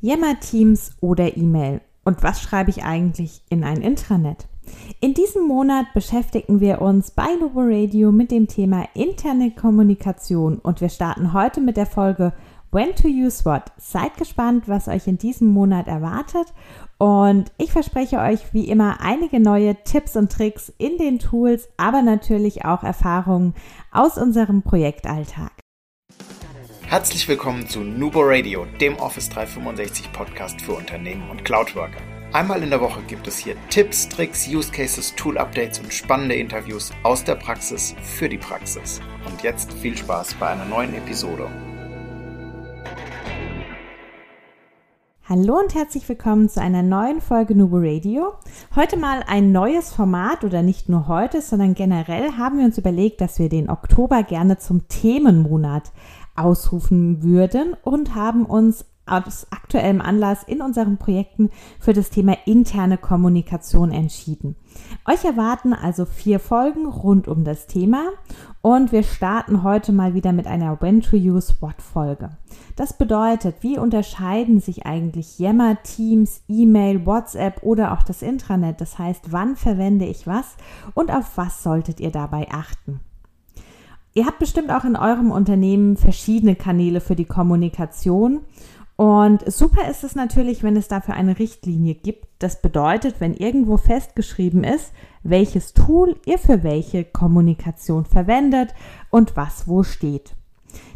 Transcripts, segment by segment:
Yammer Teams oder E-Mail. Und was schreibe ich eigentlich in ein Intranet? In diesem Monat beschäftigen wir uns bei Novo Radio mit dem Thema interne Kommunikation und wir starten heute mit der Folge When to Use What. Seid gespannt, was euch in diesem Monat erwartet und ich verspreche euch wie immer einige neue Tipps und Tricks in den Tools, aber natürlich auch Erfahrungen aus unserem Projektalltag. Herzlich willkommen zu Nubo Radio, dem Office 365 Podcast für Unternehmen und Cloudworker. Einmal in der Woche gibt es hier Tipps, Tricks, Use Cases, Tool Updates und spannende Interviews aus der Praxis für die Praxis. Und jetzt viel Spaß bei einer neuen Episode. Hallo und herzlich willkommen zu einer neuen Folge Nubo Radio. Heute mal ein neues Format oder nicht nur heute, sondern generell haben wir uns überlegt, dass wir den Oktober gerne zum Themenmonat ausrufen würden und haben uns aus aktuellem Anlass in unseren Projekten für das Thema interne Kommunikation entschieden. Euch erwarten also vier Folgen rund um das Thema und wir starten heute mal wieder mit einer When to Use What Folge. Das bedeutet, wie unterscheiden sich eigentlich Yammer, Teams, E-Mail, WhatsApp oder auch das Intranet? Das heißt, wann verwende ich was und auf was solltet ihr dabei achten? Ihr habt bestimmt auch in eurem Unternehmen verschiedene Kanäle für die Kommunikation und super ist es natürlich, wenn es dafür eine Richtlinie gibt. Das bedeutet, wenn irgendwo festgeschrieben ist, welches Tool ihr für welche Kommunikation verwendet und was wo steht.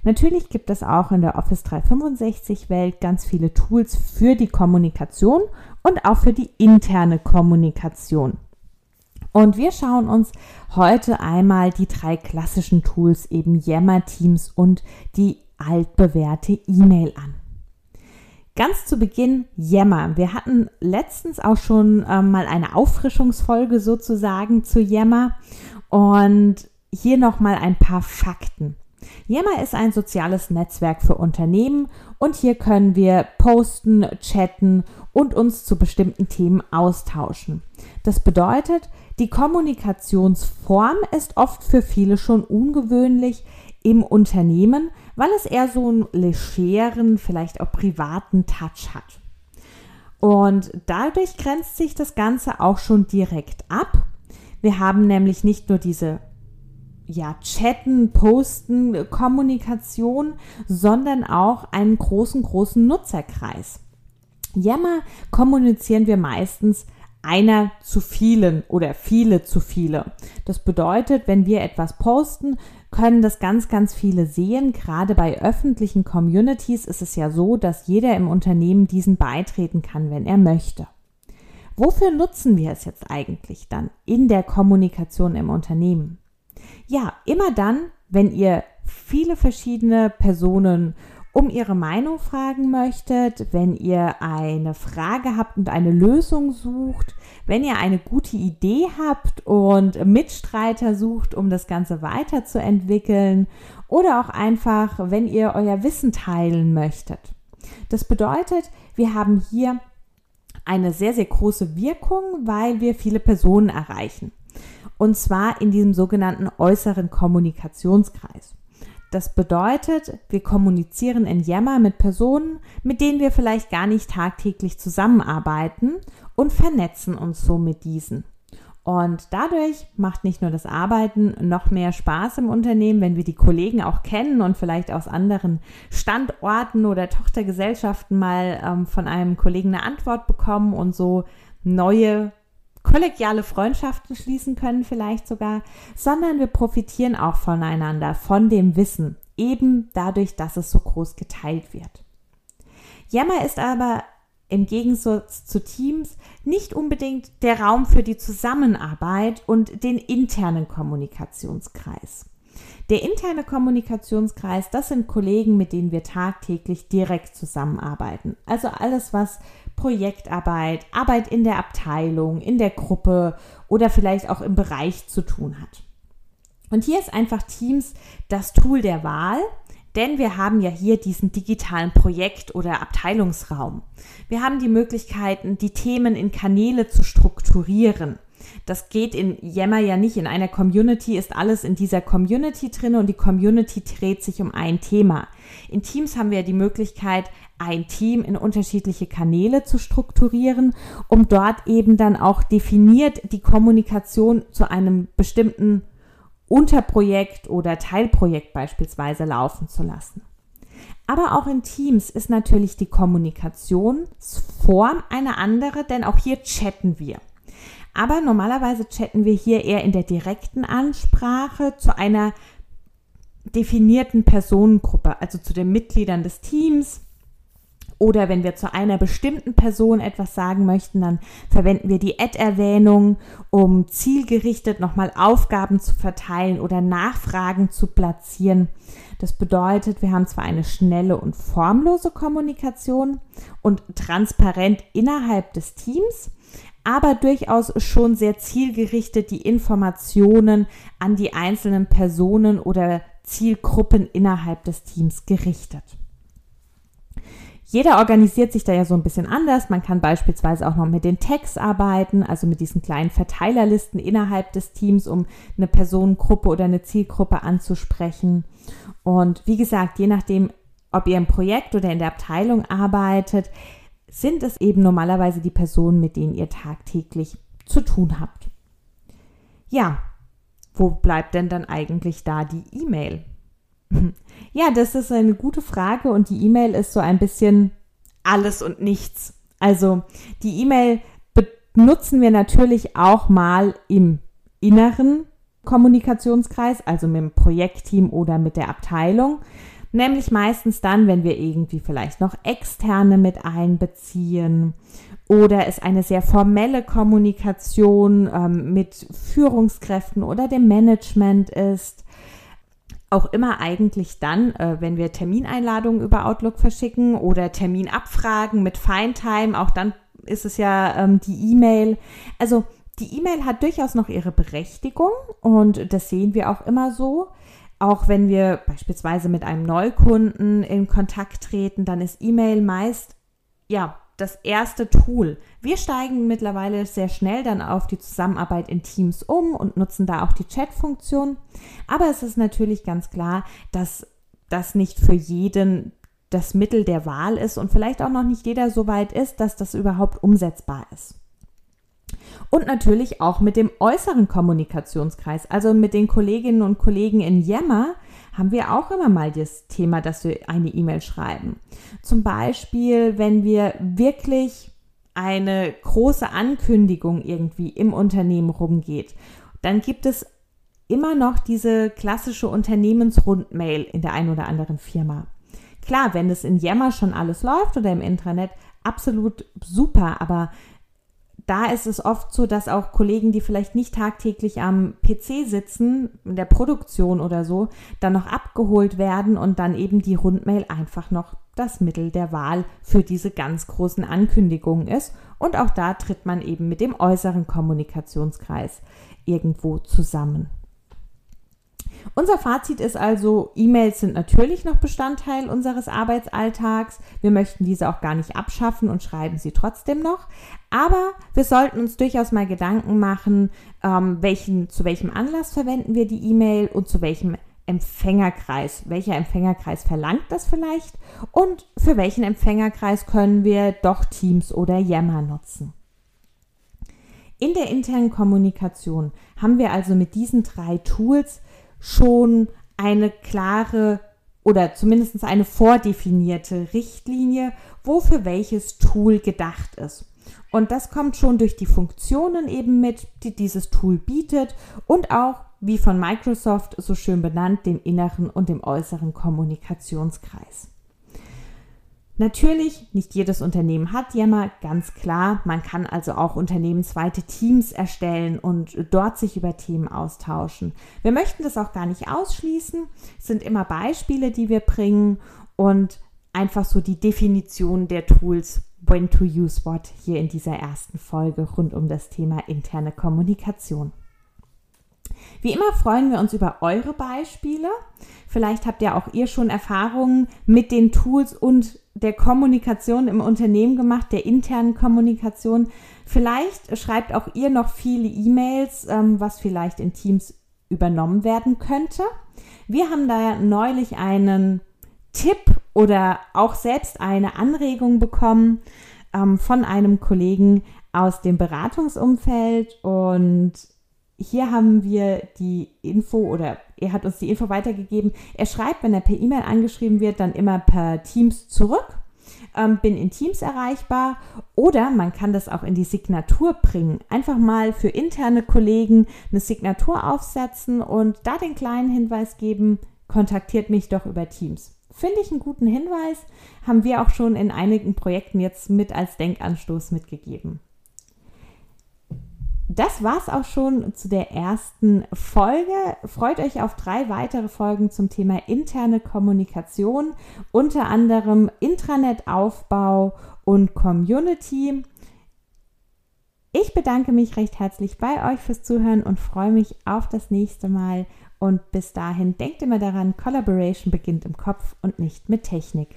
Natürlich gibt es auch in der Office 365 Welt ganz viele Tools für die Kommunikation und auch für die interne Kommunikation. Und wir schauen uns heute einmal die drei klassischen Tools, eben Yammer Teams und die altbewährte E-Mail an. Ganz zu Beginn Yammer. Wir hatten letztens auch schon ähm, mal eine Auffrischungsfolge sozusagen zu Yammer und hier nochmal ein paar Fakten. Yammer ist ein soziales Netzwerk für Unternehmen und hier können wir posten, chatten und uns zu bestimmten Themen austauschen. Das bedeutet, die Kommunikationsform ist oft für viele schon ungewöhnlich im Unternehmen, weil es eher so einen legeren, vielleicht auch privaten Touch hat. Und dadurch grenzt sich das Ganze auch schon direkt ab. Wir haben nämlich nicht nur diese ja, Chatten, Posten, Kommunikation, sondern auch einen großen, großen Nutzerkreis. Yammer kommunizieren wir meistens einer zu vielen oder viele zu viele. Das bedeutet, wenn wir etwas posten, können das ganz, ganz viele sehen. Gerade bei öffentlichen Communities ist es ja so, dass jeder im Unternehmen diesen beitreten kann, wenn er möchte. Wofür nutzen wir es jetzt eigentlich dann in der Kommunikation im Unternehmen? Ja, immer dann, wenn ihr viele verschiedene Personen um Ihre Meinung fragen möchtet, wenn ihr eine Frage habt und eine Lösung sucht, wenn ihr eine gute Idee habt und Mitstreiter sucht, um das Ganze weiterzuentwickeln oder auch einfach, wenn ihr euer Wissen teilen möchtet. Das bedeutet, wir haben hier eine sehr, sehr große Wirkung, weil wir viele Personen erreichen. Und zwar in diesem sogenannten äußeren Kommunikationskreis. Das bedeutet, wir kommunizieren in Yammer mit Personen, mit denen wir vielleicht gar nicht tagtäglich zusammenarbeiten und vernetzen uns so mit diesen. Und dadurch macht nicht nur das Arbeiten noch mehr Spaß im Unternehmen, wenn wir die Kollegen auch kennen und vielleicht aus anderen Standorten oder Tochtergesellschaften mal ähm, von einem Kollegen eine Antwort bekommen und so neue kollegiale Freundschaften schließen können vielleicht sogar, sondern wir profitieren auch voneinander, von dem Wissen, eben dadurch, dass es so groß geteilt wird. Yammer ist aber im Gegensatz zu Teams nicht unbedingt der Raum für die Zusammenarbeit und den internen Kommunikationskreis. Der interne Kommunikationskreis, das sind Kollegen, mit denen wir tagtäglich direkt zusammenarbeiten. Also alles, was Projektarbeit, Arbeit in der Abteilung, in der Gruppe oder vielleicht auch im Bereich zu tun hat. Und hier ist einfach Teams das Tool der Wahl, denn wir haben ja hier diesen digitalen Projekt- oder Abteilungsraum. Wir haben die Möglichkeiten, die Themen in Kanäle zu strukturieren. Das geht in Yammer ja nicht. In einer Community ist alles in dieser Community drin und die Community dreht sich um ein Thema. In Teams haben wir die Möglichkeit, ein Team in unterschiedliche Kanäle zu strukturieren, um dort eben dann auch definiert die Kommunikation zu einem bestimmten Unterprojekt oder Teilprojekt beispielsweise laufen zu lassen. Aber auch in Teams ist natürlich die Kommunikationsform eine andere, denn auch hier chatten wir. Aber normalerweise chatten wir hier eher in der direkten Ansprache zu einer definierten Personengruppe, also zu den Mitgliedern des Teams. Oder wenn wir zu einer bestimmten Person etwas sagen möchten, dann verwenden wir die Ad-Erwähnung, um zielgerichtet nochmal Aufgaben zu verteilen oder Nachfragen zu platzieren. Das bedeutet, wir haben zwar eine schnelle und formlose Kommunikation und transparent innerhalb des Teams, aber durchaus schon sehr zielgerichtet die Informationen an die einzelnen Personen oder Zielgruppen innerhalb des Teams gerichtet. Jeder organisiert sich da ja so ein bisschen anders. Man kann beispielsweise auch noch mit den Tags arbeiten, also mit diesen kleinen Verteilerlisten innerhalb des Teams, um eine Personengruppe oder eine Zielgruppe anzusprechen. Und wie gesagt, je nachdem, ob ihr im Projekt oder in der Abteilung arbeitet, sind es eben normalerweise die Personen, mit denen ihr tagtäglich zu tun habt. Ja, wo bleibt denn dann eigentlich da die E-Mail? Ja, das ist eine gute Frage und die E-Mail ist so ein bisschen alles und nichts. Also die E-Mail benutzen wir natürlich auch mal im inneren Kommunikationskreis, also mit dem Projektteam oder mit der Abteilung. Nämlich meistens dann, wenn wir irgendwie vielleicht noch externe mit einbeziehen oder es eine sehr formelle Kommunikation ähm, mit Führungskräften oder dem Management ist. Auch immer eigentlich dann, äh, wenn wir Termineinladungen über Outlook verschicken oder Terminabfragen mit Feintime, auch dann ist es ja ähm, die E-Mail. Also die E-Mail hat durchaus noch ihre Berechtigung und das sehen wir auch immer so. Auch wenn wir beispielsweise mit einem Neukunden in Kontakt treten, dann ist E-Mail meist ja das erste Tool. Wir steigen mittlerweile sehr schnell dann auf die Zusammenarbeit in Teams um und nutzen da auch die Chat-Funktion. Aber es ist natürlich ganz klar, dass das nicht für jeden das Mittel der Wahl ist und vielleicht auch noch nicht jeder so weit ist, dass das überhaupt umsetzbar ist. Und natürlich auch mit dem äußeren Kommunikationskreis, also mit den Kolleginnen und Kollegen in Yammer, haben wir auch immer mal das Thema, dass wir eine E-Mail schreiben. Zum Beispiel, wenn wir wirklich eine große Ankündigung irgendwie im Unternehmen rumgeht, dann gibt es immer noch diese klassische Unternehmensrundmail in der einen oder anderen Firma. Klar, wenn es in Yammer schon alles läuft oder im Intranet, absolut super, aber da ist es oft so, dass auch Kollegen, die vielleicht nicht tagtäglich am PC sitzen, in der Produktion oder so, dann noch abgeholt werden und dann eben die Rundmail einfach noch das Mittel der Wahl für diese ganz großen Ankündigungen ist. Und auch da tritt man eben mit dem äußeren Kommunikationskreis irgendwo zusammen. Unser Fazit ist also, E-Mails sind natürlich noch Bestandteil unseres Arbeitsalltags. Wir möchten diese auch gar nicht abschaffen und schreiben sie trotzdem noch. Aber wir sollten uns durchaus mal Gedanken machen, ähm, welchen, zu welchem Anlass verwenden wir die E-Mail und zu welchem Empfängerkreis. Welcher Empfängerkreis verlangt das vielleicht? Und für welchen Empfängerkreis können wir doch Teams oder Yammer nutzen? In der internen Kommunikation haben wir also mit diesen drei Tools schon eine klare oder zumindest eine vordefinierte Richtlinie, wofür welches Tool gedacht ist. Und das kommt schon durch die Funktionen eben mit, die dieses Tool bietet und auch, wie von Microsoft so schön benannt, dem inneren und dem äußeren Kommunikationskreis. Natürlich, nicht jedes Unternehmen hat Yammer, ganz klar. Man kann also auch unternehmensweite Teams erstellen und dort sich über Themen austauschen. Wir möchten das auch gar nicht ausschließen. Es sind immer Beispiele, die wir bringen und einfach so die Definition der Tools When to Use What hier in dieser ersten Folge rund um das Thema interne Kommunikation. Wie immer freuen wir uns über eure Beispiele. Vielleicht habt ja auch ihr schon Erfahrungen mit den Tools und der Kommunikation im Unternehmen gemacht, der internen Kommunikation. Vielleicht schreibt auch ihr noch viele E-Mails, ähm, was vielleicht in Teams übernommen werden könnte. Wir haben da neulich einen Tipp oder auch selbst eine Anregung bekommen ähm, von einem Kollegen aus dem Beratungsumfeld und hier haben wir die Info oder er hat uns die Info weitergegeben. Er schreibt, wenn er per E-Mail angeschrieben wird, dann immer per Teams zurück. Ähm, bin in Teams erreichbar oder man kann das auch in die Signatur bringen. Einfach mal für interne Kollegen eine Signatur aufsetzen und da den kleinen Hinweis geben, kontaktiert mich doch über Teams. Finde ich einen guten Hinweis, haben wir auch schon in einigen Projekten jetzt mit als Denkanstoß mitgegeben das war's auch schon zu der ersten Folge. Freut euch auf drei weitere Folgen zum Thema interne Kommunikation, unter anderem Intranetaufbau und Community. Ich bedanke mich recht herzlich bei euch fürs Zuhören und freue mich auf das nächste Mal. Und bis dahin denkt immer daran, Collaboration beginnt im Kopf und nicht mit Technik.